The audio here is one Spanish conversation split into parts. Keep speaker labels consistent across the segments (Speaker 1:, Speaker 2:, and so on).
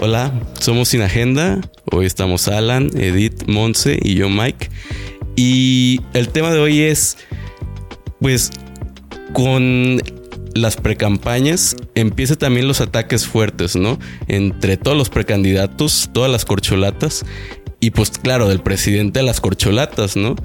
Speaker 1: Hola, somos Sin Agenda. Hoy estamos Alan, Edith, Monse y yo, Mike. Y el tema de hoy es, pues, con las precampañas empieza también los ataques fuertes, ¿no? Entre todos los precandidatos, todas las corcholatas y pues claro, del presidente a las corcholatas, ¿no?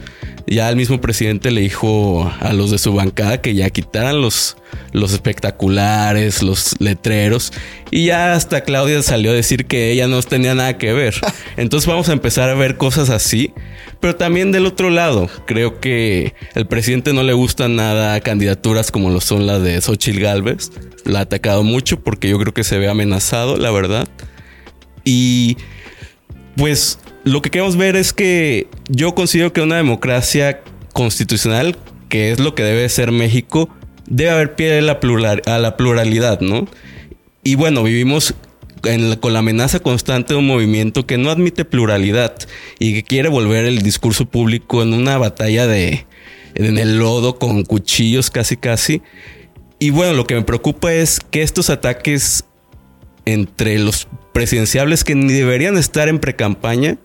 Speaker 1: Ya el mismo presidente le dijo a los de su bancada que ya quitaran los, los espectaculares, los letreros. Y ya hasta Claudia salió a decir que ella no tenía nada que ver. Entonces vamos a empezar a ver cosas así. Pero también del otro lado, creo que el presidente no le gustan nada candidaturas como lo son las de Xochitl Galvez. La ha atacado mucho porque yo creo que se ve amenazado, la verdad. Y pues lo que queremos ver es que yo considero que una democracia constitucional, que es lo que debe ser México, debe haber pie a la, a la pluralidad, ¿no? Y bueno, vivimos con la amenaza constante de un movimiento que no admite pluralidad y que quiere volver el discurso público en una batalla de en el lodo con cuchillos casi casi. Y bueno, lo que me preocupa es que estos ataques entre los presidenciables que ni deberían estar en precampaña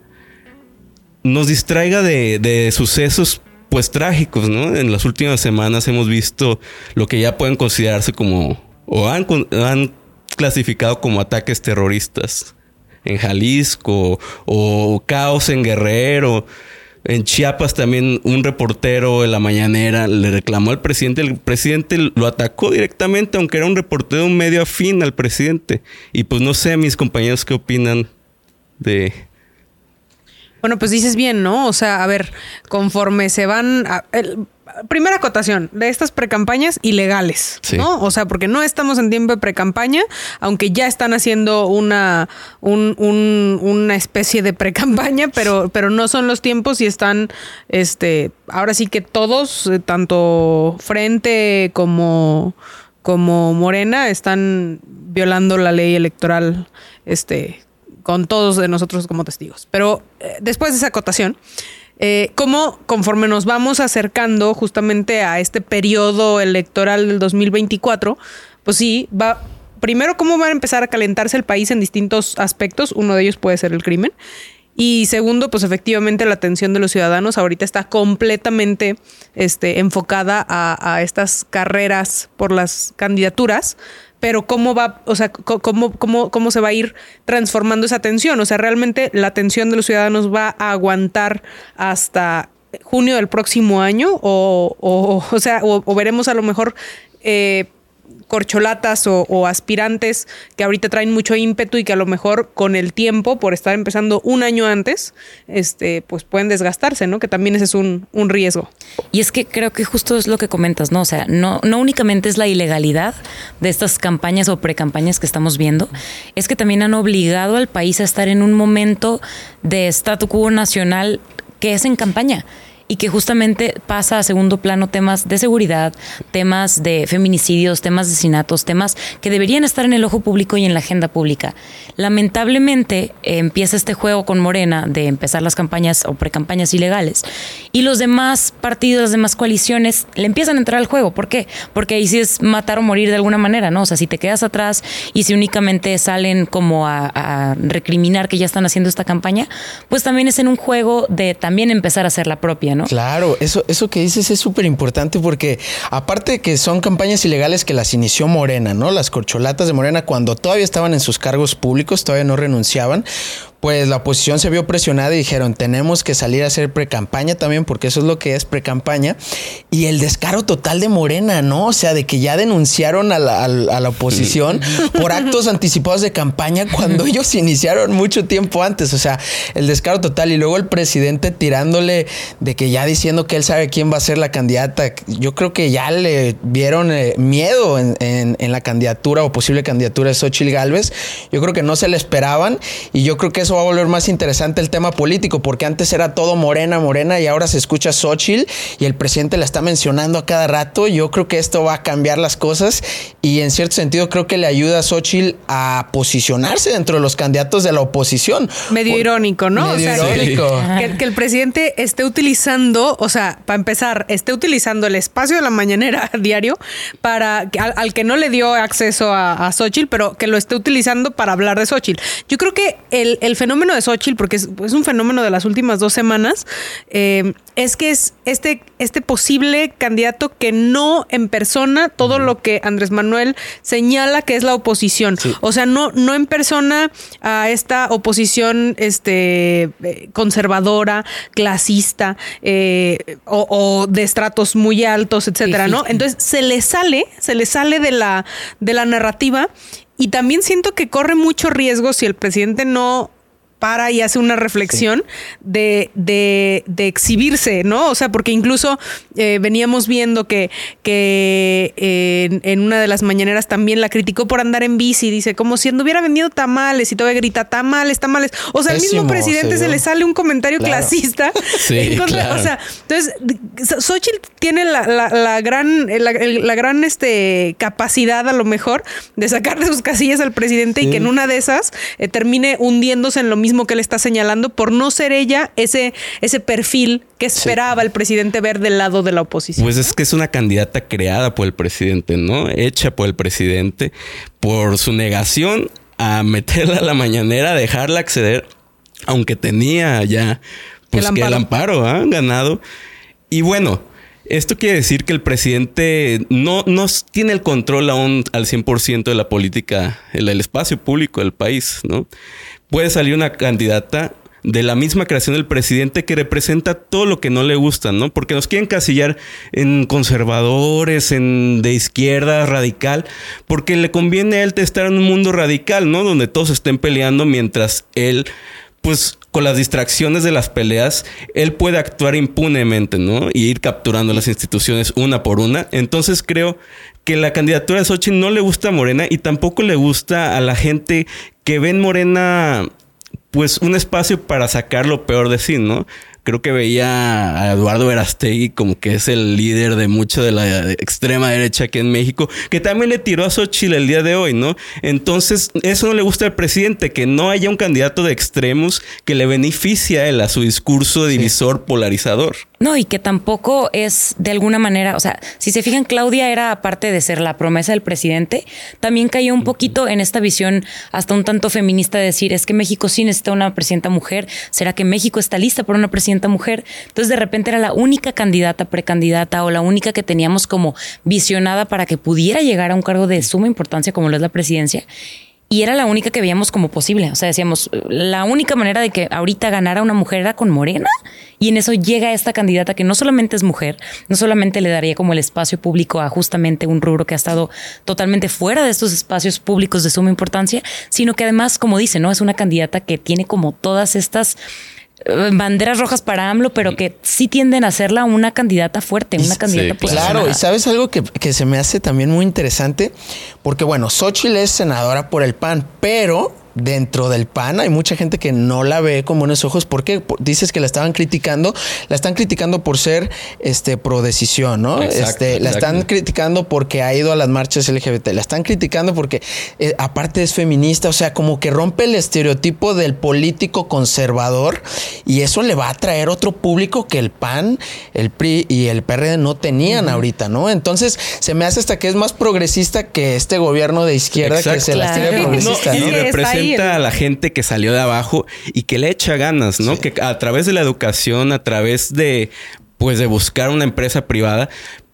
Speaker 1: nos distraiga de, sucesos pues trágicos, ¿no? En las últimas semanas hemos visto lo que ya pueden considerarse como o han, clasificado como ataques terroristas en Jalisco o caos en Guerrero. En Chiapas también un reportero en la mañanera le reclamó al presidente. El presidente lo atacó directamente, aunque era un reportero un medio afín al presidente. Y pues no sé, mis compañeros, qué opinan de,
Speaker 2: bueno, pues dices bien, ¿no? O sea, a ver, conforme se van... primera acotación de estas precampañas ilegales, ¿no? O sea, porque no estamos en tiempo de precampaña, aunque ya están haciendo una, una especie de precampaña, pero, pero no son los tiempos y están, este, ahora sí que todos, eh, tanto Frente como, como Morena, están violando la ley electoral, este, con todos de nosotros como testigos. Pero eh, después de esa acotación, eh, ¿cómo conforme nos vamos acercando justamente a este periodo electoral del 2024, pues sí, va, primero, ¿cómo va a empezar a calentarse el país en distintos aspectos? Uno de ellos puede ser el crimen. Y segundo, pues efectivamente la atención de los ciudadanos ahorita está completamente este, enfocada a, a estas carreras por las candidaturas pero cómo va, o sea, cómo, cómo, cómo se va a ir transformando esa atención. O sea, realmente la atención de los ciudadanos va a aguantar hasta junio del próximo año o, o, o sea, o, veremos a lo mejor eh, corcholatas o, aspirantes que ahorita traen mucho ímpetu y que a lo mejor con el tiempo, por estar empezando un año antes, este, pues pueden desgastarse, ¿no? Que también ese es un, un riesgo.
Speaker 3: Y es que creo que justo es lo que comentas, ¿no? O sea, no, no únicamente es la ilegalidad de estas campañas o precampañas que estamos viendo, es que también han obligado al país a estar en un momento de statu quo nacional que es en campaña y que justamente pasa a segundo plano temas de seguridad, temas de feminicidios, temas de asesinatos, temas que deberían estar en el ojo público y en la agenda pública. Lamentablemente empieza este juego con Morena de empezar las campañas o precampañas ilegales y los demás partidos, las demás coaliciones le empiezan a entrar al juego. ¿Por qué? Porque ahí sí es matar o morir de alguna manera, ¿no? O sea, si te quedas atrás y si únicamente salen como a, a recriminar que ya están haciendo esta campaña, pues también es en un juego de también empezar a hacer la propia,
Speaker 4: Claro, eso, eso que dices es súper importante porque aparte de que son campañas ilegales que las inició Morena, ¿no? Las corcholatas de Morena cuando todavía estaban en sus cargos públicos, todavía no renunciaban, pues la oposición se vio presionada y dijeron, tenemos que salir a hacer pre-campaña también, porque eso es lo que es pre-campaña. Y el descaro total de Morena, ¿no? O sea, de que ya denunciaron a la, a la oposición por actos anticipados de campaña cuando ellos iniciaron mucho tiempo antes. O sea, el descaro total. Y luego el presidente tirándole de que ya diciendo que él sabe quién va a ser la candidata. Yo creo que ya le vieron eh, miedo en, en, en, la candidatura o posible candidatura de Xochitl Galvez. Yo creo que no se le esperaban y yo creo que eso va a volver más interesante el tema político, porque antes era todo morena, morena, y ahora se escucha Xochitl y el presidente la está mencionando a cada rato. Yo creo que esto va a cambiar las cosas y en cierto sentido creo que le ayuda a Xochitl a posicionarse dentro de los candidatos de la oposición.
Speaker 2: Medio irónico, ¿no? o sea, irónico. Que, el presidente esté utilizando, o sea, para empezar, esté utilizando el espacio de la mañanera diario para al, que no le dio acceso a, a Xochitl, pero que lo esté utilizando para hablar de Xochitl. Yo creo que el, fenómeno de Xochitl, porque es, un fenómeno de las últimas dos semanas, eh, es que es este, este posible candidato que no en persona todo lo que Andrés Manuel señala que es la oposición. O sea, no, no en persona a esta oposición este, eh, conservadora, clasista eh, o, de estratos muy altos, etcétera, ¿no? Entonces se le sale, se le sale de la, de la narrativa y también siento que corre mucho riesgo si el presidente no para y hace una reflexión de, de, de, exhibirse, ¿no? O sea, porque incluso eh, veníamos viendo que, que eh, en, una de las mañaneras también la criticó por andar en bici, dice, como si anduviera vendiendo tamales y todavía grita, tamales, tamales. O sea, al mismo presidente se le sale un comentario clasista. Sí, O sea, entonces, Xochitl tiene la, la, gran, la, gran este, capacidad a lo mejor de sacar de sus casillas al presidente y que en una de esas eh, termine hundiéndose en lo mismo mismo que le está señalando por no ser ella ese, ese perfil que esperaba el presidente ver del lado de la oposición.
Speaker 1: Pues es que es una candidata creada por el presidente, ¿no? Hecha por el presidente por su negación a meterla a la mañanera, dejarla acceder, aunque tenía ya pues que el amparo, ha ganado. Y bueno, esto quiere decir que el presidente no, no tiene el control aún al 100% de la política, el, el espacio público del país, ¿no? Puede salir una candidata de la misma creación del presidente que representa todo lo que no le gusta, ¿no? Porque nos quieren casillar en conservadores, en de izquierda radical, porque le conviene a él estar en un mundo radical, ¿no? Donde todos estén peleando mientras él, pues con las distracciones de las peleas, él puede actuar impunemente, ¿no? Y ir capturando las instituciones una por una. Entonces creo que la candidatura de Xochitl no le gusta a Morena y tampoco le gusta a la gente que ve en Morena pues un espacio para sacar lo peor de sí, ¿no? Creo que veía a Eduardo Verastegui como que es el líder de mucho de la extrema derecha aquí en México, que también le tiró a Xochitl el día de hoy, ¿no? Entonces, eso no le gusta al presidente, que no haya un candidato de extremos que le beneficie a él, a su discurso divisor polarizador.
Speaker 3: No, y que tampoco es de alguna manera, o sea, si se fijan, Claudia era, aparte de ser la promesa del presidente, también cayó un poquito en esta visión hasta un tanto feminista de decir, es que México sí necesita una presidenta mujer, ¿será que México está lista para una presidenta mujer? Entonces de repente era la única candidata, precandidata o la única que teníamos como visionada para que pudiera llegar a un cargo de suma importancia como lo es la presidencia y era la única que veíamos como posible. O sea, decíamos, la única manera de que ahorita ganara una mujer era con Morena. Y en eso llega esta candidata que no solamente es mujer, no solamente le daría como el espacio público a justamente un rubro que ha estado totalmente fuera de estos espacios públicos de suma importancia, sino que además, como dice, ¿no? Es una candidata que tiene como todas estas banderas rojas para AMLO, pero que sí tienden a hacerla una candidata fuerte, una candidata
Speaker 4: sí, Claro, y sabes algo que, que, se me hace también muy interesante, porque bueno, Xochitl es senadora por el PAN, pero dentro del PAN. Hay mucha gente que no la ve con buenos ojos. Porque dices que la estaban criticando, la están criticando por ser este pro decisión, ¿no? este, la están criticando porque ha ido a las marchas LGBT, la están criticando porque eh, aparte es feminista, o sea, como que rompe el estereotipo del político conservador y eso le va a traer otro público que el PAN, el PRI y el PRD no tenían ahorita, ¿no? Entonces, se me hace hasta que es más progresista que este gobierno de izquierda que se la tiene progresista, ¿no?
Speaker 1: A la gente que salió de abajo y que le echa ganas, ¿no? Que a través de la educación, a través de, pues, de buscar una empresa privada,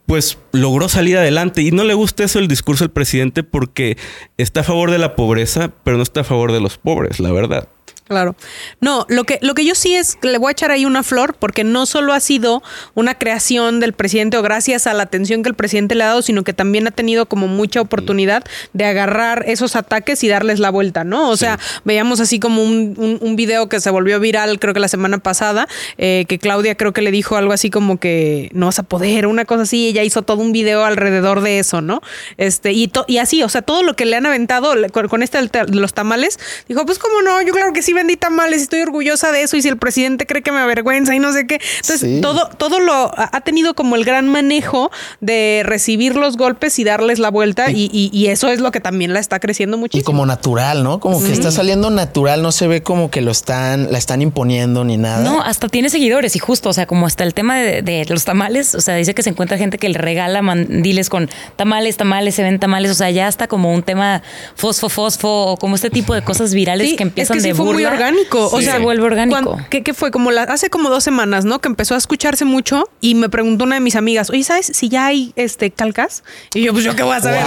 Speaker 1: pues logró salir adelante. Y no le gusta eso el discurso del presidente porque está a favor de la pobreza, pero no está a favor de los pobres, la verdad.
Speaker 2: Claro. No, lo que, lo que yo sí es, le voy a echar ahí una flor, porque no solo ha sido una creación del presidente o gracias a la atención que el presidente le ha dado, sino que también ha tenido como mucha oportunidad de agarrar esos ataques y darles la vuelta, ¿no? O sea, veíamos así como un, un, video que se volvió viral, creo que la semana pasada, eh, que Claudia creo que le dijo algo así como que no vas a poder, una cosa así, ella hizo todo un video alrededor de eso, ¿no? Este, y, y así, o sea, todo lo que le han aventado con, con este los tamales, dijo, pues cómo no, yo claro que sí vendí tamales y estoy orgullosa de eso y si el presidente cree que me avergüenza y no sé qué. Entonces, todo, todo lo ha tenido como el gran manejo de recibir los golpes y darles la vuelta y, eso es lo que también la está creciendo muchísimo.
Speaker 4: Y como natural, ¿no? Como que está saliendo natural, no se ve como que lo están, la están imponiendo ni nada.
Speaker 3: No, hasta tiene seguidores y justo, o sea, como hasta el tema de, los tamales, o sea, dice que se encuentra gente que le regala mandiles con tamales, tamales, se ven tamales, o sea, ya está como un tema fosfo, fosfo, o como este tipo de cosas virales que empiezan
Speaker 2: es
Speaker 3: que
Speaker 2: sí fue orgánico. O sea,
Speaker 3: se vuelve orgánico.
Speaker 2: ¿qué, fue? Como hace como dos semanas, ¿no? Que empezó a escucharse mucho y me preguntó una de mis amigas, oye, ¿sabes si ya hay este calcas? Y yo, pues yo qué voy a saber.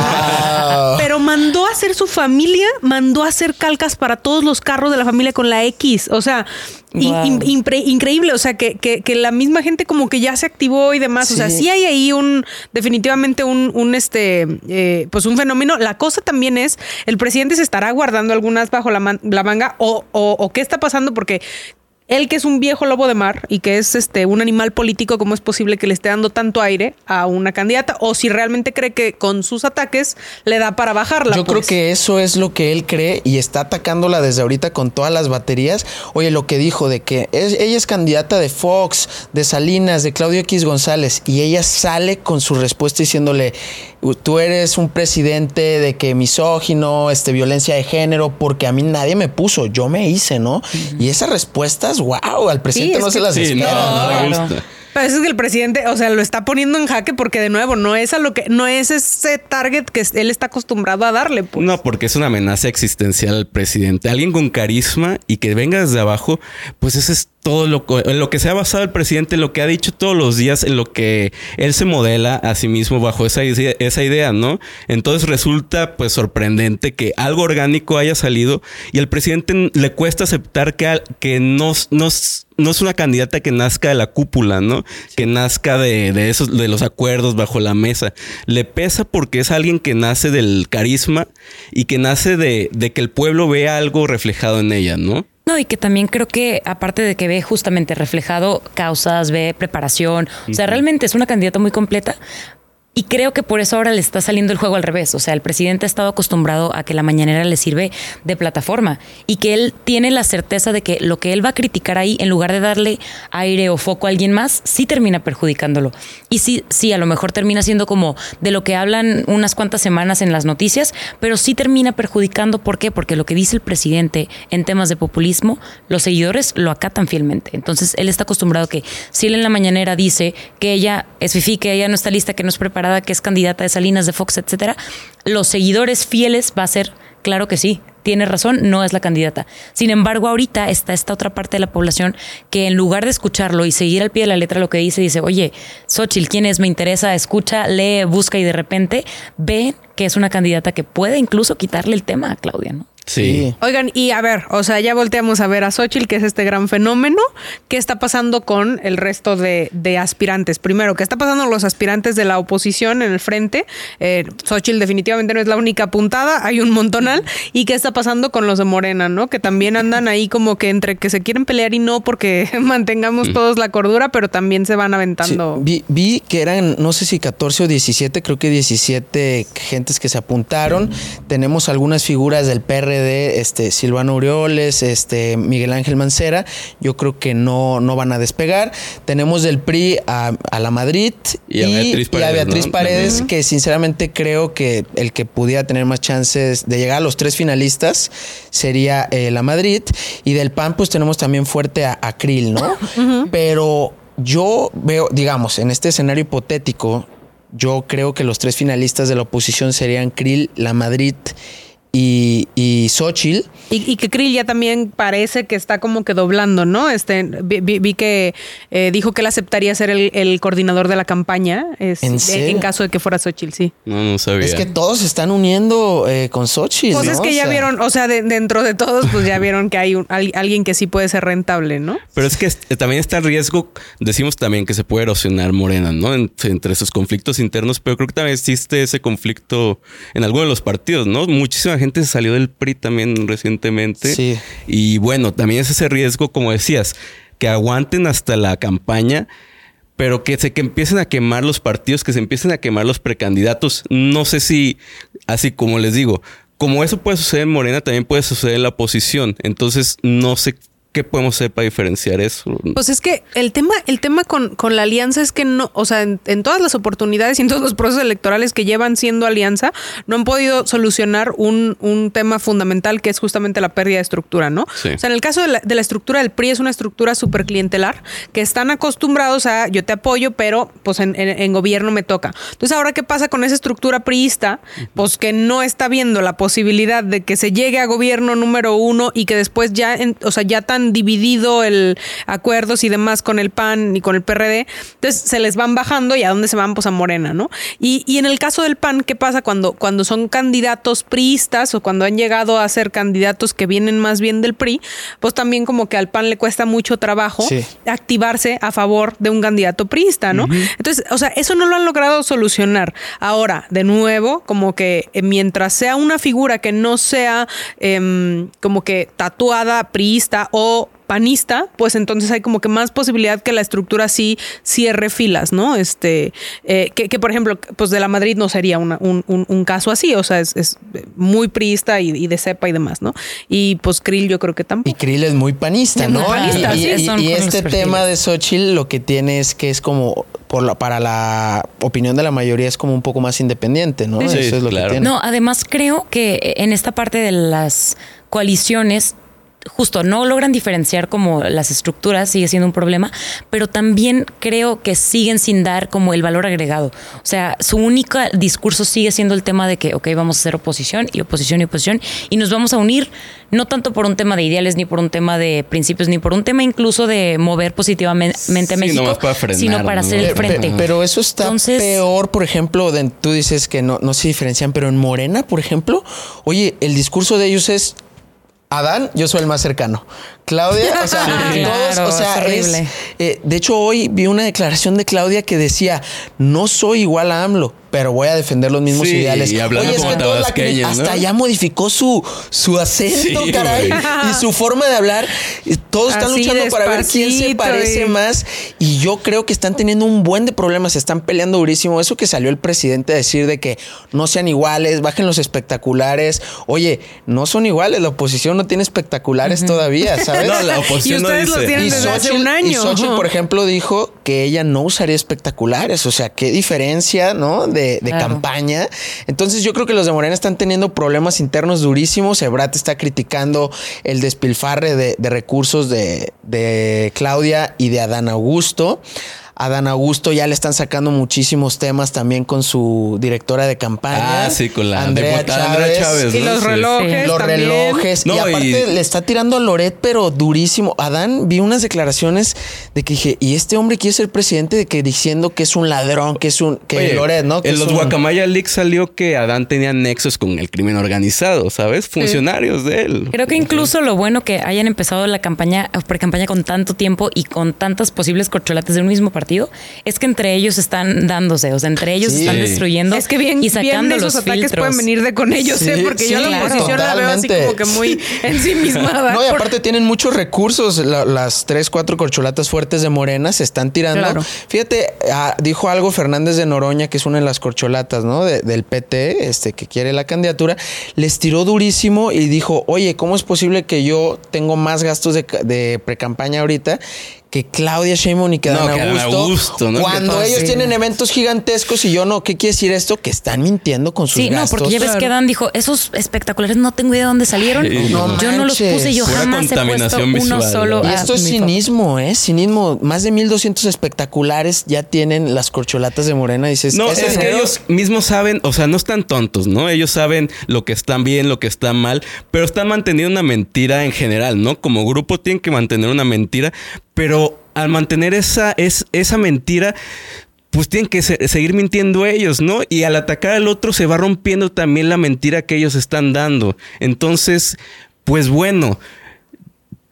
Speaker 2: Pero mandó a hacer su familia, mandó a hacer calcas para todos los carros de la familia con la X. O sea, increíble, o sea, que, que, la misma gente como que ya se activó y demás. O sea, sí hay ahí un, definitivamente un, un este, eh, pues un fenómeno. La cosa también es, el presidente se estará guardando algunas bajo la, la manga o, o, o qué está pasando porque él que es un viejo lobo de mar y que es este un animal político, ¿cómo es posible que le esté dando tanto aire a una candidata? O si realmente cree que con sus ataques le da para bajarla.
Speaker 4: Yo creo
Speaker 2: pues.
Speaker 4: que eso es lo que él cree y está atacándola desde ahorita con todas las baterías. Oye, lo que dijo de que ella es candidata de Fox, de Salinas, de Claudio X González y ella sale con su respuesta diciéndole, tú eres un presidente de que misógino, este, violencia de género, porque a mí nadie me puso, yo me hice, ¿no? Y esas respuestas, wow, al presidente no se las espera.
Speaker 2: Pero eso es que el presidente, o sea, lo está poniendo en jaque porque de nuevo no es a lo que no es ese target que él está acostumbrado a darle. Pues.
Speaker 1: No, porque es una amenaza existencial al presidente. Alguien con carisma y que venga desde abajo, pues ese es todo lo, en lo que se ha basado el presidente, lo que ha dicho todos los días, en lo que él se modela a sí mismo bajo esa, esa idea, ¿no? Entonces resulta pues sorprendente que algo orgánico haya salido y al presidente le cuesta aceptar que, que no, no, no es una candidata que nazca de la cúpula, ¿no? Que nazca de, de, esos, de los acuerdos bajo la mesa. Le pesa porque es alguien que nace del carisma y que nace de, de que el pueblo vea algo reflejado en ella, ¿no?
Speaker 3: No, y que también creo que aparte de que ve justamente reflejado causas, ve preparación, o sea, realmente es una candidata muy completa, y creo que por eso ahora le está saliendo el juego al revés. O sea, el presidente ha estado acostumbrado a que la mañanera le sirve de plataforma y que él tiene la certeza de que lo que él va a criticar ahí, en lugar de darle aire o foco a alguien más, sí termina perjudicándolo. Y sí, sí, a lo mejor termina siendo como de lo que hablan unas cuantas semanas en las noticias, pero sí termina perjudicando. ¿Por qué? Porque lo que dice el presidente en temas de populismo, los seguidores lo acatan fielmente. Entonces, él está acostumbrado a que si él en la mañanera dice que ella es fifi, que ella no está lista, que no es preparada, que es candidata de Salinas, de Fox, etcétera, los seguidores fieles va a ser, claro que sí, tiene razón, no es la candidata. Sin embargo, ahorita está esta otra parte de la población que en lugar de escucharlo y seguir al pie de la letra lo que dice, dice, oye, Xochitl, ¿quién es? Me interesa, escucha, lee, busca y de repente ve que es una candidata que puede incluso quitarle el tema a Claudia, ¿no?
Speaker 1: Sí.
Speaker 2: Oigan, y a ver, o sea, ya volteamos a ver a Xochitl, que es este gran fenómeno. ¿Qué está pasando con el resto de, aspirantes? Primero, ¿qué está pasando con los aspirantes de la oposición en el frente? Eh, Xochitl definitivamente no es la única apuntada, hay un montonal. ¿Y qué está pasando con los de Morena, no? Que también andan ahí como que entre que se quieren pelear y no porque mantengamos todos la cordura, pero también se van aventando.
Speaker 4: vi, vi, que eran, no sé si 14 o 17, creo que 17 gentes que se apuntaron. Tenemos algunas figuras del De este, Silvano Urioles, este, Miguel Ángel Mancera, yo creo que no, no van a despegar. Tenemos del PRI a, la Madrid
Speaker 1: y, a
Speaker 4: Beatriz Paredes, que sinceramente creo que el que pudiera tener más chances de llegar a los tres finalistas sería eh, la Madrid. Y del PAN, pues tenemos también fuerte a, Krill, ¿no? Pero yo veo, digamos, en este escenario hipotético, yo creo que los tres finalistas de la oposición serían Krill, la Madrid y, y Xochitl.
Speaker 2: Y, que Krill ya también parece que está como que doblando, ¿no? Este, vi, que eh, dijo que él aceptaría ser el, coordinador de la campaña ¿En, caso de que fuera Xochitl, sí.
Speaker 1: No, no sabía.
Speaker 4: Es que todos se están uniendo eh, con Xochitl.
Speaker 2: Pues es que ya vieron, o sea, dentro de todos, pues ya vieron que hay alguien que sí puede ser rentable, ¿no?
Speaker 1: Pero es que también está el riesgo, decimos también que se puede erosionar Morena, ¿no? entre esos conflictos internos, pero creo que también existe ese conflicto en alguno de los partidos, ¿no? Muchísima gente se salió del PRI también recientemente.
Speaker 4: Sí.
Speaker 1: Y bueno, también es ese riesgo, como decías, que aguanten hasta la campaña, pero que se que empiecen a quemar los partidos, que se empiecen a quemar los precandidatos. No sé si, así como les digo, como eso puede suceder en Morena, también puede suceder en la oposición. Entonces, no sé ¿Qué podemos hacer para diferenciar eso?
Speaker 2: Pues es que el tema, el tema con, con la alianza es que no, o sea, en, todas las oportunidades y en todos los procesos electorales que llevan siendo alianza, no han podido solucionar un, un tema fundamental que es justamente la pérdida de estructura, ¿no? O sea, en el caso de la, de la estructura del PRI es una estructura súper clientelar que están acostumbrados a yo te apoyo, pero pues en, en, gobierno me toca. Entonces, ahora, ¿qué pasa con esa estructura priista? Pues que no está viendo la posibilidad de que se llegue a gobierno número uno y que después ya, o sea, ya tan dividido el acuerdos y demás con el PAN y con el PRD, entonces se les van bajando y a dónde se van, pues a Morena, ¿no? Y, y en el caso del PAN, ¿qué pasa cuando, cuando son candidatos priistas o cuando han llegado a ser candidatos que vienen más bien del PRI? Pues también como que al PAN le cuesta mucho trabajo activarse a favor de un candidato priista, ¿no? Entonces, o sea, eso no lo han logrado solucionar. Ahora, de nuevo, como que eh, mientras sea una figura que no sea em, como que tatuada priista o panista, pues entonces hay como que más posibilidad que la estructura sí cierre filas, ¿no? Este, eh, que, por ejemplo, pues de la Madrid no sería un, un, caso así, o sea, es, muy priista y, de cepa y demás, ¿no? Y pues Krill yo creo que tampoco.
Speaker 4: Y Krill es muy panista, ¿no? y, este tema de Xochitl lo que tiene es que es como, por la, para la opinión de la mayoría, es como un poco más independiente, ¿no?
Speaker 3: Eso es lo que tiene. No, además creo que en esta parte de las coaliciones justo no logran diferenciar como las estructuras, sigue siendo un problema, pero también creo que siguen sin dar como el valor agregado. O sea, su único discurso sigue siendo el tema de que, ok, vamos a hacer oposición y oposición y oposición y nos vamos a unir no tanto por un tema de ideales, ni por un tema de principios, ni por un tema incluso de mover positivamente a México, sino para hacer el frente.
Speaker 4: Pero, eso está peor, por ejemplo, tú dices que no, no se diferencian, pero en Morena, por ejemplo, oye, el discurso de ellos es Adán, yo soy el más cercano. Claudia, o sea, todos, o sea, es, eh, de hecho, hoy vi una declaración de Claudia que decía: No soy igual a AMLO, pero voy a defender los mismos ideales.
Speaker 1: Y hablando Oye, es que
Speaker 4: hasta ya modificó su, su acento, caray, y su forma de hablar. Todos están luchando para ver quién se parece más. Y yo creo que están teniendo un buen de problemas, se están peleando durísimo. Eso que salió el presidente a decir de que no sean iguales, bajen los espectaculares. Oye, no son iguales, la oposición no tiene espectaculares todavía, ¿sabes?
Speaker 1: No, la oposición
Speaker 2: y ustedes
Speaker 1: no
Speaker 2: dice. tienen desde hace un año.
Speaker 4: Y Xochitl, por ejemplo, dijo que ella no usaría espectaculares. O sea, qué diferencia, ¿no? De, campaña. Entonces, yo creo que los de Morena están teniendo problemas internos durísimos. Ebrat está criticando el despilfarre de, recursos de, de Claudia y de Adán Augusto. Adán Augusto ya le están sacando muchísimos temas también con su directora de campaña.
Speaker 1: Ah, sí, con la Andrea Chávez.
Speaker 2: Y los relojes.
Speaker 4: Los relojes. y aparte le está tirando a Loret, pero durísimo. Adán vi unas declaraciones de que dije, y este hombre quiere ser presidente de que diciendo que es un ladrón, que es un. que Loret, ¿no?
Speaker 1: en los Guacamaya Leaks salió que Adán tenía nexos con el crimen organizado, ¿sabes? Funcionarios de él.
Speaker 3: Creo que incluso lo bueno que hayan empezado la campaña, pre-campaña con tanto tiempo y con tantas posibles corcholates de un mismo partido es que entre ellos están dándose, o sea, entre ellos están destruyendo es que bien, y sacando bien los ataques
Speaker 2: pueden venir de con ellos, ¿eh? porque yo la oposición la veo así como que muy ensimismada.
Speaker 4: No, y aparte tienen muchos recursos, las tres, cuatro corcholatas fuertes de Morena se están tirando. Fíjate, ah, dijo algo Fernández de Noroña, que es una de las corcholatas, ¿no? del PT, este, que quiere la candidatura, les tiró durísimo y dijo, oye, ¿cómo es posible que yo tengo más gastos de, de pre-campaña ahorita que Claudia Sheinbaum y que Dan Augusto, cuando ellos tienen eventos gigantescos y yo no, ¿qué quiere decir esto? Que están mintiendo con sus sí,
Speaker 3: no, porque ya ves que Dan dijo, esos espectaculares no tengo idea de dónde salieron. yo no los puse, yo jamás he puesto uno solo.
Speaker 4: Y esto es cinismo, ¿eh? Cinismo. Más de 1200 espectaculares ya tienen las corcholatas de Morena. Dices,
Speaker 1: no, es que ellos mismos saben, o sea, no están tontos, ¿no? Ellos saben lo que están bien, lo que está mal, pero están manteniendo una mentira en general, ¿no? Como grupo tienen que mantener una mentira, pero al mantener esa, esa mentira, pues tienen que seguir mintiendo ellos, ¿no? Y al atacar al otro se va rompiendo también la mentira que ellos están dando. Entonces, pues bueno,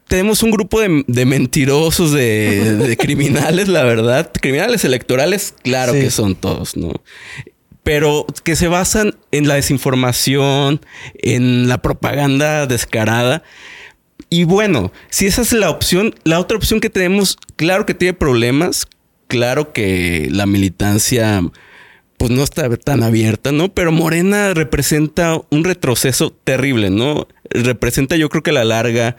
Speaker 1: tenemos un grupo de, mentirosos, de, criminales, la verdad. Criminales electorales, claro que son todos, ¿no? Pero que se basan en la desinformación, en la propaganda descarada. Y bueno, si esa es la opción, la otra opción que tenemos, claro que tiene problemas, claro que la militancia pues no está tan abierta, ¿no? Pero Morena representa un retroceso terrible, ¿no? Representa yo creo que la larga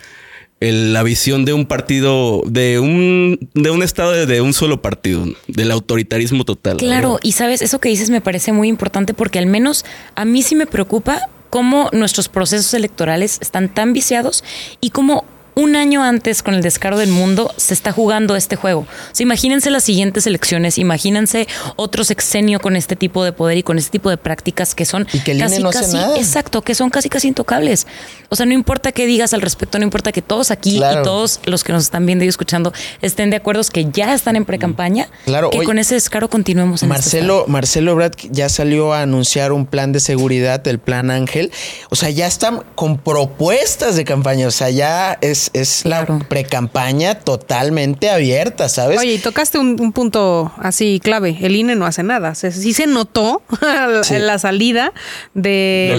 Speaker 1: la visión de un partido, de un, de un estado de, un solo partido, del autoritarismo total.
Speaker 3: Claro, y sabes, eso que dices me parece muy importante porque al menos a mí sí me preocupa cómo nuestros procesos electorales están tan viciados y cómo un año antes con el descaro del mundo se está jugando este juego. O sea, imagínense las siguientes elecciones, imagínense otro sexenio con este tipo de poder y con este tipo de prácticas que son
Speaker 4: y que
Speaker 3: casi,
Speaker 4: no
Speaker 3: casi,
Speaker 4: nada.
Speaker 3: exacto, que son casi casi intocables. O sea, no importa qué digas al respecto, no importa que todos aquí y todos los que nos están viendo y escuchando estén de acuerdo que ya están en pre-campaña,
Speaker 4: claro,
Speaker 3: que con ese descaro continuemos en
Speaker 4: este Marcelo, este Marcelo Brad ya salió a anunciar un plan de seguridad, el plan Ángel. O sea, ya están con propuestas de campaña. O sea, ya es, es claro pre-campaña totalmente abierta, ¿sabes?
Speaker 2: Oye, y tocaste un, punto así clave. El INE no hace nada. sí se notó la salida de,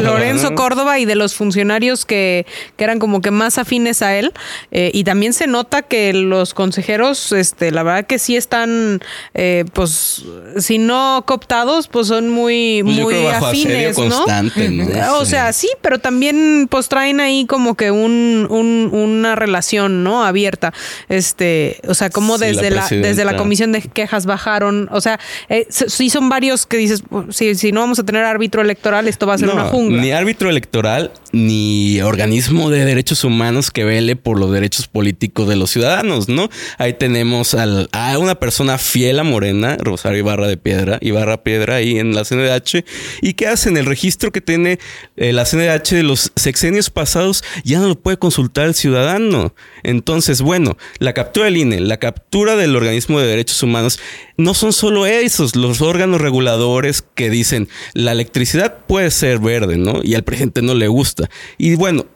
Speaker 2: Lorenzo, Córdoba, y de los funcionarios que, eran como que más afines a él. Eh, y también se nota que los consejeros, este, la verdad que sí están, eh, pues, si no cooptados, pues son muy, pues muy afines, ¿no? O sea, sí, pero también pues traen ahí como que un, un una relación, ¿no? Abierta. Este, o sea, como desde la, desde la comisión de quejas bajaron, o sea, eh, sí son varios que dices, si, si no vamos a tener árbitro electoral, esto va a ser una jungla.
Speaker 1: Ni árbitro electoral, ni organismo de derechos humanos que vele por los derechos políticos de los ciudadanos, ¿no? Ahí tenemos a una persona fiel a Morena, Rosario Ibarra de Piedra, Ibarra Piedra ahí en la CNDH, y que hacen el registro que tiene eh, la CNDH de los sexenios pasados, ya no lo puede consultar el ciudadano. Entonces, bueno, la captura del INE, la captura del organismo de derechos humanos, no son solo esos, los órganos reguladores que dicen la electricidad puede ser verde, ¿no? Y al presidente no le gusta. Y bueno,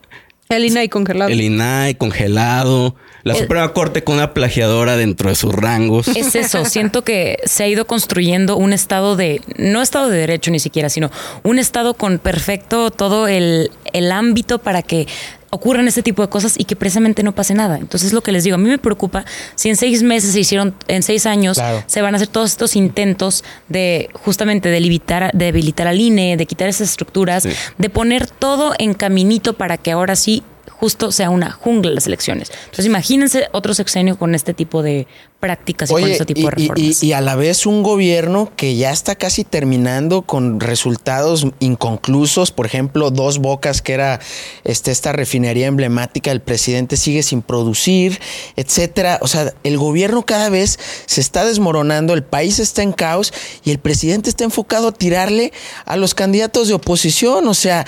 Speaker 2: el INAI congelado.
Speaker 1: El INAI congelado. La Suprema Corte con una plagiadora dentro de sus rangos.
Speaker 3: Es eso. Siento que se ha ido construyendo un estado de, no estado de derecho ni siquiera, sino un estado con perfecto todo el, el ámbito para que ocurran este tipo de cosas y que precisamente no pase nada. Entonces, lo que les digo, a mí me preocupa si en seis meses se hicieron, en seis años, se van a hacer todos estos intentos de justamente de, limitar, de debilitar al INE, de quitar esas estructuras, de poner todo en caminito para que ahora sí justo sea una jungla las elecciones. Entonces imagínense otro sexenio con este tipo de prácticas y con este tipo de reformas.
Speaker 4: Y, a la vez un gobierno que ya está casi terminando con resultados inconclusos, por ejemplo, dos bocas que era este, esta refinería emblemática, el presidente sigue sin producir, etcétera. O sea, el gobierno cada vez se está desmoronando, el país está en caos y el presidente está enfocado a tirarle a los candidatos de oposición. O sea,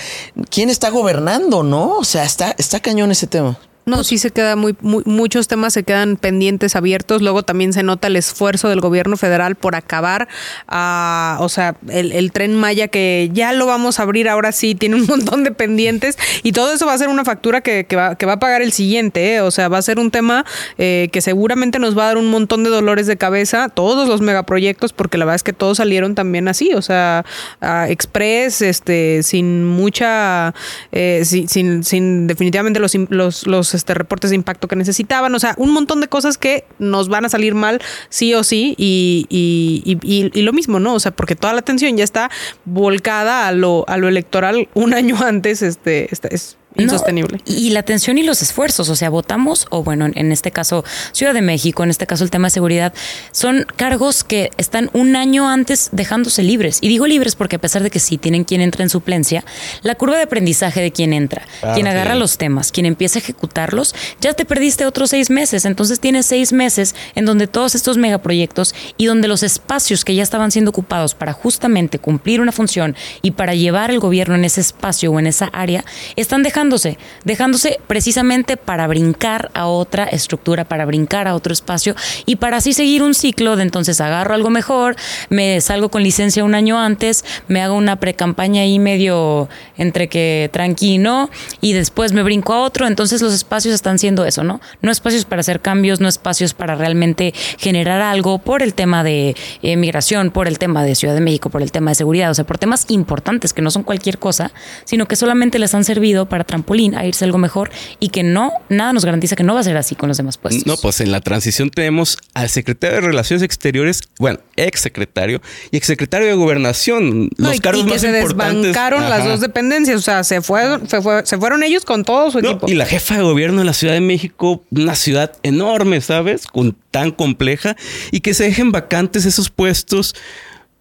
Speaker 4: ¿quién está gobernando? ¿No? O sea, está, está cañón ese tema.
Speaker 2: No, sí se queda muy, muchos temas se quedan pendientes, abiertos. Luego también se nota el esfuerzo del gobierno federal por acabar, a, o sea, el, tren Maya que ya lo vamos a abrir ahora sí, tiene un montón de pendientes y todo eso va a ser una factura que, va, que va, a pagar el siguiente, ¿eh? o sea, va a ser un tema eh, que seguramente nos va a dar un montón de dolores de cabeza, todos los megaproyectos, porque la verdad es que todos salieron también así, o sea, Express, este, sin mucha, eh, sin, sin, definitivamente los, los, los este, reportes de impacto que necesitaban, o sea, un montón de cosas que nos van a salir mal sí o sí y, y, y, lo mismo, ¿no? O sea, porque toda la atención ya está volcada a lo, a lo electoral un año antes, este, este es insostenible.
Speaker 3: y la atención y los esfuerzos, o sea, votamos, o bueno, en este caso Ciudad de México, en este caso el tema de seguridad, son cargos que están un año antes dejándose libres. Y digo libres porque a pesar de que sí tienen quien entra en suplencia, la curva de aprendizaje de quien entra, quien agarra los temas, quien empieza a ejecutarlos, ya te perdiste otros seis meses. Entonces tienes seis meses en donde todos estos megaproyectos y donde los espacios que ya estaban siendo ocupados para justamente cumplir una función y para llevar el gobierno en ese espacio o en esa área, están dejando dejándose, precisamente para brincar a otra estructura, para brincar a otro espacio y para así seguir un ciclo de entonces agarro algo mejor, me salgo con licencia un año antes, me hago una pre-campaña ahí medio entre que tranquilo y después me brinco a otro, entonces los espacios están siendo eso, ¿no? No espacios para hacer cambios, no espacios para realmente generar algo por el tema de eh, migración, por el tema de Ciudad de México, por el tema de seguridad, o sea, por temas importantes que no son cualquier cosa, sino que solamente les han servido para trampolín a irse algo mejor y que no, nada nos garantiza que no va a ser así con los demás puestos.
Speaker 1: No, pues en la transición tenemos al secretario de Relaciones Exteriores, bueno, ex secretario y ex secretario de Gobernación, los cargos y que más se
Speaker 2: desbancaron las dos dependencias, o sea, se fueron, se, fueron ellos con todo su equipo.
Speaker 1: Y la jefa de gobierno de la Ciudad de México, una ciudad enorme, ¿sabes? Con, tan compleja y que se dejen vacantes esos puestos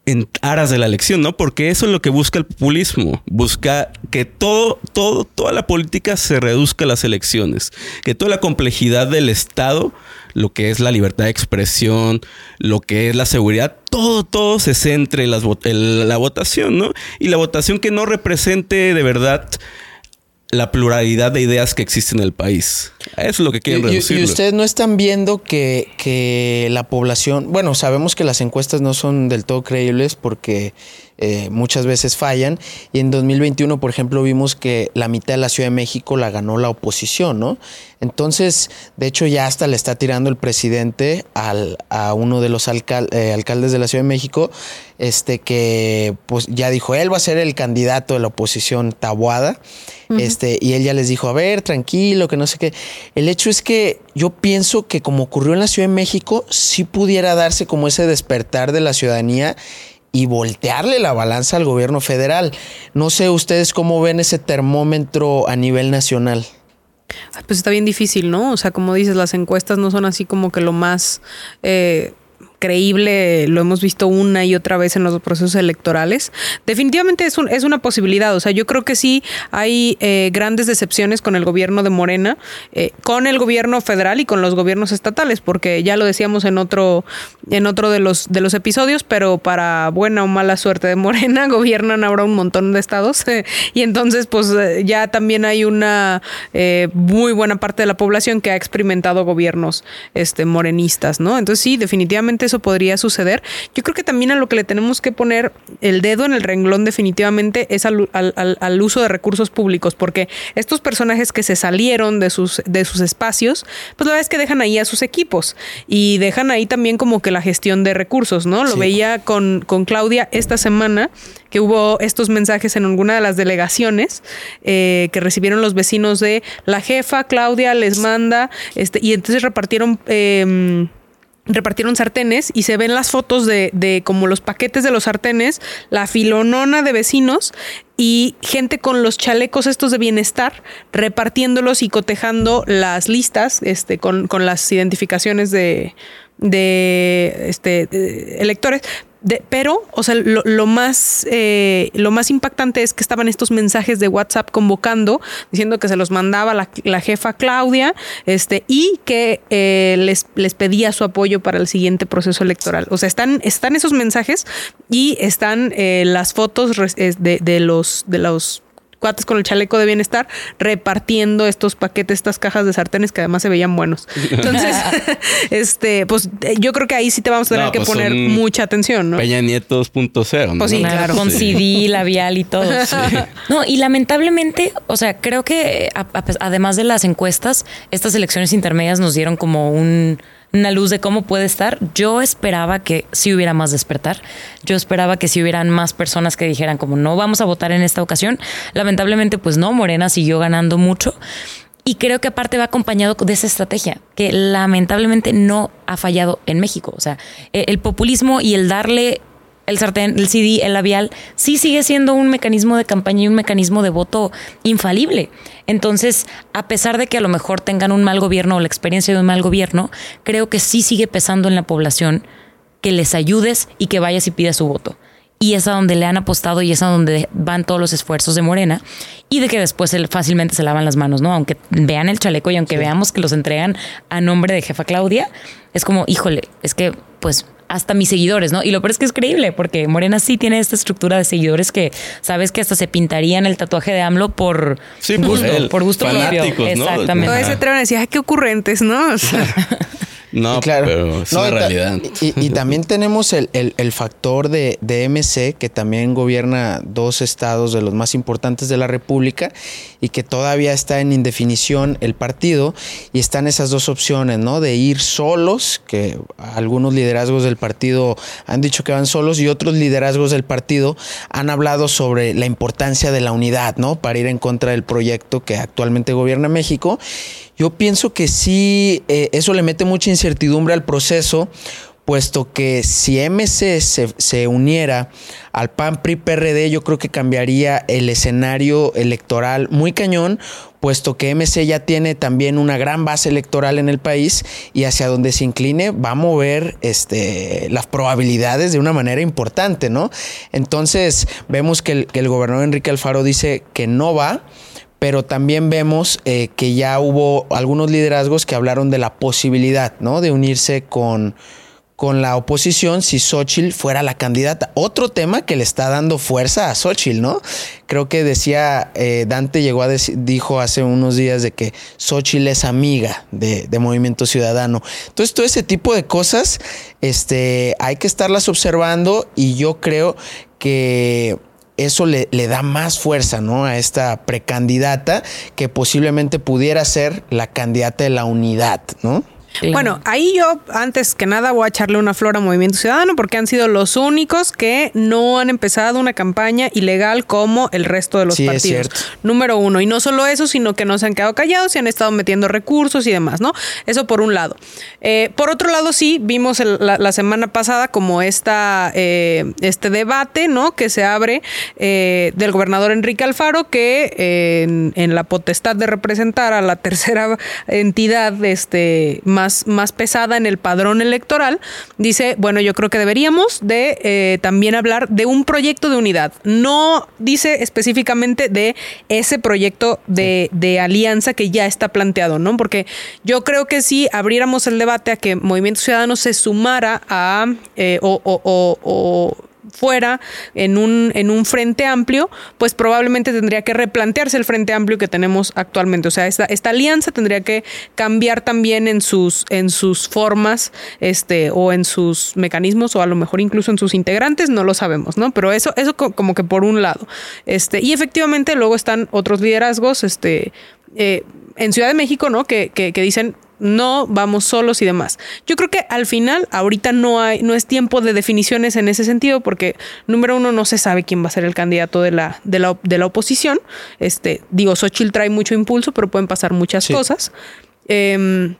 Speaker 1: en aras de la elección, ¿no? Porque eso es lo que busca el populismo. Busca que todo, todo, toda la política se reduzca a las elecciones. Que toda la complejidad del Estado, lo que es la libertad de expresión, lo que es la seguridad, todo, todo se centre en, en la votación, ¿no? Y la votación que no represente de verdad la pluralidad de ideas que existen en el país. Eso es lo que quieren reducir.
Speaker 4: Y, ustedes no están viendo que, que, la población, bueno, sabemos que las encuestas no son del todo creíbles porque eh, muchas veces fallan. Y en 2021, por ejemplo, vimos que la mitad de la Ciudad de México la ganó la oposición, ¿no? Entonces, de hecho, ya hasta le está tirando el presidente al, a uno de los eh, alcaldes de la Ciudad de México, este que pues ya dijo, él va a ser el candidato de la oposición tabuada. Este, y él ya les dijo, a ver, tranquilo, que no sé qué. El hecho es que yo pienso que como ocurrió en la Ciudad de México, sí pudiera darse como ese despertar de la ciudadanía y voltearle la balanza al gobierno federal. No sé ustedes cómo ven ese termómetro a nivel nacional.
Speaker 2: Pues está bien difícil, ¿no? O sea, como dices, las encuestas no son así como que lo más eh, creíble, lo hemos visto una y otra vez en los procesos electorales. Definitivamente es, un, es una posibilidad, o sea, yo creo que sí hay eh, grandes decepciones con el gobierno de Morena, eh, con el gobierno federal y con los gobiernos estatales, porque ya lo decíamos en otro, en otro de los, de los episodios, pero para buena o mala suerte de Morena, gobiernan ahora un montón de estados y entonces pues eh, ya también hay una muy buena parte de la población que ha experimentado gobiernos este, morenistas, ¿no? Entonces sí, definitivamente podría suceder. Yo creo que también a lo que le tenemos que poner el dedo en el renglón definitivamente es al, uso de recursos públicos, porque estos personajes que se salieron de sus, de sus espacios, pues la verdad es que dejan ahí a sus equipos y dejan ahí también como que la gestión de recursos, ¿no? Lo veía con, con Claudia esta semana que hubo estos mensajes en alguna de las delegaciones eh, que recibieron los vecinos de la jefa Claudia les manda este y entonces repartieron eh, repartieron sartenes y se ven las fotos de, de, como los paquetes de los sartenes, la filonona de vecinos y gente con los chalecos estos de bienestar repartiéndolos y cotejando las listas este, con, con las identificaciones de, de este, electores pero, o sea, lo, más, eh, lo más impactante es que estaban estos mensajes de WhatsApp convocando, diciendo que se los mandaba la, jefa Claudia, este, y que eh, les, les pedía su apoyo para el siguiente proceso electoral. O sea, están, están esos mensajes y están eh, las fotos de, de los, de los cuates con el chaleco de bienestar repartiendo estos paquetes, estas cajas de sartenes que además se veían buenos. Entonces, este, pues yo creo que ahí sí te vamos a tener que pues poner mucha atención, ¿no?
Speaker 1: Peña Nieto 2.0, ¿no?
Speaker 3: Pues sí, claro. Con CD, labial y todo. No, y lamentablemente, o sea, creo que además de las encuestas, estas elecciones intermedias nos dieron como un una luz de cómo puede estar. Yo esperaba que si hubiera más despertar. Yo esperaba que si hubieran más personas que dijeran como no vamos a votar en esta ocasión. Lamentablemente, pues no, Morena siguió ganando mucho. Y creo que aparte va acompañado de esa estrategia que lamentablemente no ha fallado en México. O sea, e, el populismo y el darle el sartén, el CD, el labial, sí sigue siendo un mecanismo de campaña y un mecanismo de voto infalible. Entonces, a pesar de que a lo mejor tengan un mal gobierno o la experiencia de un mal gobierno, creo que sí sigue pesando en la población que les ayudes y que vayas y pidas su voto. Y es a donde le han apostado y es a donde van todos los esfuerzos de Morena y de que después fácilmente se lavan las manos, ¿no? Aunque vean el chaleco y aunque veamos que los entregan a nombre de jefa Claudia, es como, híjole, es que pues hasta mis seguidores, ¿no? Y lo peor es que es creíble, porque Morena sí tiene esta estructura de seguidores que sabes que hasta se pintarían el tatuaje de AMLO por gusto, por, gusto propio.
Speaker 2: Exactamente. Todo ese tren decía, qué ocurrentes, ¿no?
Speaker 1: No, claro. pero es una realidad.
Speaker 4: Y, también tenemos el, factor de, de, MC, que también gobierna dos estados de los más importantes de la República y que todavía está en indefinición el partido. Y están esas dos opciones, ¿no? De ir solos, que algunos liderazgos del partido han dicho que van solos y otros liderazgos del partido han hablado sobre la importancia de la unidad, ¿no? Para ir en contra del proyecto que actualmente gobierna México. Yo pienso que sí, eh, eso le mete mucha incertidumbre al proceso, puesto que si MC se, uniera al PAN PRI PRD, yo creo que cambiaría el escenario electoral muy cañón, puesto que MC ya tiene también una gran base electoral en el país y hacia donde se incline va a mover este, las probabilidades de una manera importante, ¿no? Entonces vemos que el, que el gobernador Enrique Alfaro dice que no va pero también vemos eh, que ya hubo algunos liderazgos que hablaron de la posibilidad, ¿no? De unirse con, con la oposición si Xochitl fuera la candidata. Otro tema que le está dando fuerza a Xochitl, ¿no? Creo que decía, eh, Dante llegó a dijo hace unos días de que Xochitl es amiga de, de, Movimiento Ciudadano. Entonces, todo ese tipo de cosas, este, hay que estarlas observando y yo creo que eso le, le, da más fuerza ¿no? a esta precandidata que posiblemente pudiera ser la candidata de la unidad, ¿no?
Speaker 2: Bueno, ahí yo antes que nada voy a echarle una flor a Movimiento Ciudadano porque han sido los únicos que no han empezado una campaña ilegal como el resto de los partidos. Número uno. Y no solo eso, sino que no se han quedado callados y han estado metiendo recursos y demás, ¿no? Eso por un lado. Eh, por otro lado, sí, vimos la, semana pasada como esta, eh, este debate, ¿no? Que se abre eh, del gobernador Enrique Alfaro que en, en, la potestad de representar a la tercera entidad este, más más, pesada en el padrón electoral, dice, bueno, yo creo que deberíamos de eh, también hablar de un proyecto de unidad. No dice específicamente de ese proyecto de, alianza que ya está planteado, ¿no? Porque yo creo que si abriéramos el debate a que Movimiento Ciudadano se sumara a eh, o fuera en un, en un frente amplio, pues probablemente tendría que replantearse el frente amplio que tenemos actualmente. O sea, esta, esta alianza tendría que cambiar también en sus, en sus formas este, o en sus mecanismos o a lo mejor incluso en sus integrantes, no lo sabemos, ¿no? Pero eso, eso como que por un lado. Este, y efectivamente luego están otros liderazgos, este, eh, en Ciudad de México, ¿no? Que, que, que dicen, no vamos solos y demás. Yo creo que al final, ahorita no hay, no es tiempo de definiciones en ese sentido, porque número uno, no se sabe quién va a ser el candidato de la, de la, de la oposición. Este, digo, Xochitl trae mucho impulso, pero pueden pasar muchas cosas. Em,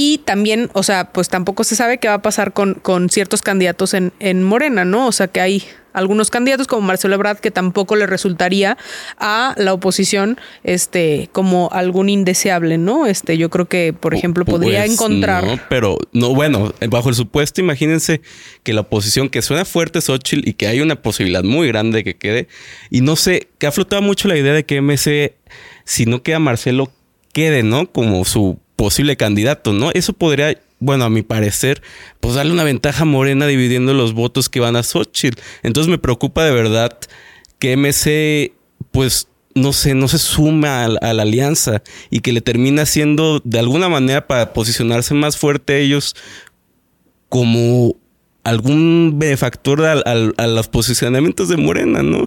Speaker 2: y también, o sea, pues tampoco se sabe qué va a pasar con, con ciertos candidatos en, en Morena, ¿no? O sea, que hay algunos candidatos como Marcelo Ebrard que tampoco le resultaría a la oposición este como algún indeseable, ¿no? Este, yo creo que, por ejemplo, podría pues, encontrar.
Speaker 1: No, pero no, bueno, bajo el supuesto, imagínense que la oposición que suena fuerte es Xochitl y que hay una posibilidad muy grande de que quede. Y no sé, que ha flotado mucho la idea de que MC, si no queda Marcelo, quede, ¿no? Como su posible candidato, ¿no? Eso podría, bueno, a mi parecer, pues darle una ventaja Morena dividiendo los votos que van a Xochitl. Entonces me preocupa de verdad que MC, pues, no sé, no se suma a, la alianza y que le termina siendo de alguna manera para posicionarse más fuerte a ellos como algún benefactor a los posicionamientos de Morena, ¿no?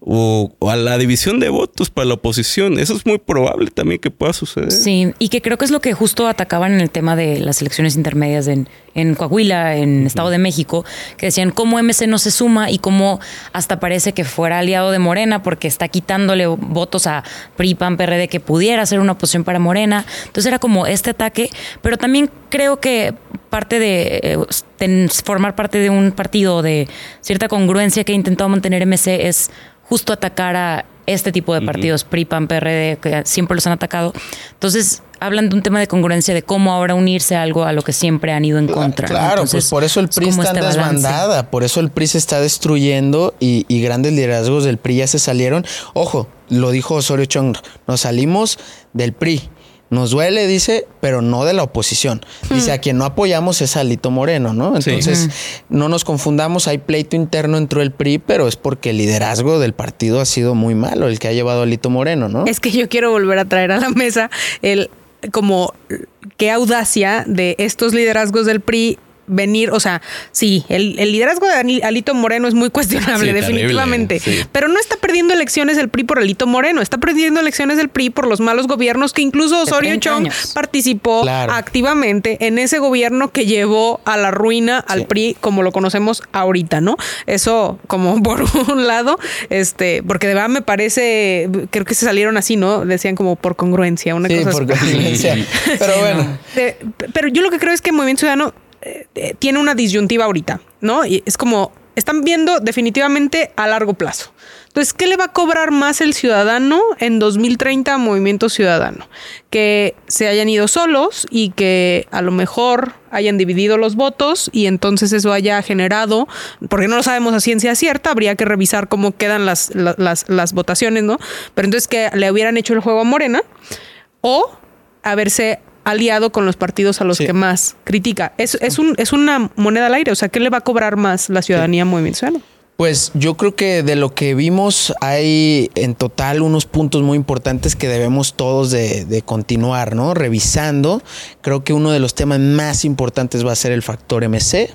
Speaker 1: O, a la división de votos para la oposición. Eso es muy probable también que pueda suceder.
Speaker 3: Sí, y que creo que es lo que justo atacaban en el tema de las elecciones intermedias en, en Coahuila, en Estado de México, que decían cómo MC no se suma y cómo hasta parece que fuera aliado de Morena porque está quitándole votos a PRI, PAN, PRD que pudiera ser una oposición para Morena. Entonces era como este ataque, pero también creo que parte de, eh, formar parte de un partido de cierta congruencia que ha intentado mantener MC es justo atacar a este tipo de partidos, PRI, PAN, PRD, que siempre los han atacado. Entonces, hablan de un tema de congruencia de cómo ahora unirse a algo a lo que siempre han ido en contra.
Speaker 4: Claro, pues por eso el PRI está este desbandada, por eso el PRI se está destruyendo y, y, grandes liderazgos del PRI ya se salieron. Ojo, lo dijo Osorio Chong, nos salimos del PRI nos duele, dice, pero no de la oposición. Dice, hmm. a quien no apoyamos es a Lito Moreno, ¿no? Entonces, no nos confundamos, hay pleito interno dentro del PRI, pero es porque el liderazgo del partido ha sido muy malo, el que ha llevado a Lito Moreno, ¿no?
Speaker 2: Es que yo quiero volver a traer a la mesa el como qué audacia de estos liderazgos del PRI venir, o sea, sí, el, liderazgo de Alito Moreno es muy cuestionable, definitivamente, pero no está perdiendo elecciones el PRI por Alito Moreno, está perdiendo elecciones el PRI por los malos gobiernos que incluso Osorio Chong participó activamente en ese gobierno que llevó a la ruina al PRI como lo conocemos ahorita, ¿no? Eso como por un lado, este, porque de verdad me parece, creo que se salieron así, ¿no? Decían como por congruencia, una cosa por congruencia. pero bueno. pero yo lo que creo es que Movimiento Ciudadano eh, tiene una disyuntiva ahorita, ¿no? Es como, están viendo definitivamente a largo plazo. Entonces, ¿qué le va a cobrar más el ciudadano en 2030 a Movimiento Ciudadano? Que se hayan ido solos y que a lo mejor hayan dividido los votos y entonces eso haya generado, porque no lo sabemos a ciencia cierta, habría que revisar cómo quedan las, las, las votaciones, ¿no? Pero entonces que le hubieran hecho el juego a Morena o haberse aliado con los partidos a los que más critica. Es, es, un, es una moneda al aire, o sea, ¿qué le va a cobrar más la ciudadanía muy Movimiento
Speaker 4: Pues yo creo que de lo que vimos hay en total unos puntos muy importantes que debemos todos de, de, continuar, ¿no? Revisando. Creo que uno de los temas más importantes va a ser el factor MC.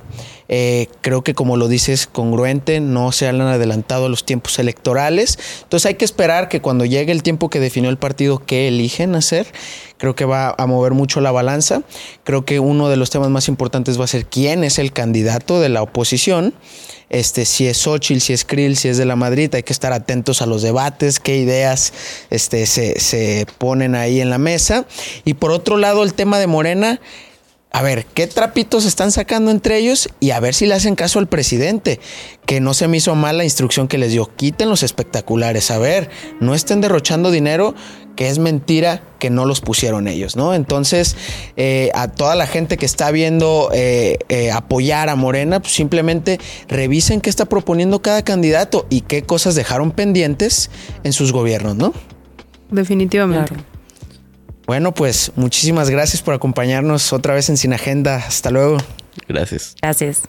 Speaker 4: Eh, creo que como lo dices, congruente, no se han adelantado los tiempos electorales. Entonces hay que esperar que cuando llegue el tiempo que definió el partido que eligen hacer, creo que va a mover mucho la balanza. Creo que uno de los temas más importantes va a ser quién es el candidato de la oposición. Este, si es Xochitl, si es Krill, si es de la Madrid, hay que estar atentos a los debates, qué ideas este, se, se ponen ahí en la mesa. Y por otro lado, el tema de Morena, a ver qué trapitos están sacando entre ellos y a ver si le hacen caso al presidente, que no se me hizo mal la instrucción que les dio, quiten los espectaculares, a ver, no estén derrochando dinero, que es mentira que no los pusieron ellos, ¿no? Entonces, eh, a toda la gente que está viendo eh, eh, apoyar a Morena, pues simplemente revisen qué está proponiendo cada candidato y qué cosas dejaron pendientes en sus gobiernos, ¿no?
Speaker 2: Definitivamente.
Speaker 4: Bueno, pues muchísimas gracias por acompañarnos otra vez en Sin Agenda. Hasta luego.
Speaker 1: Gracias.
Speaker 3: Gracias.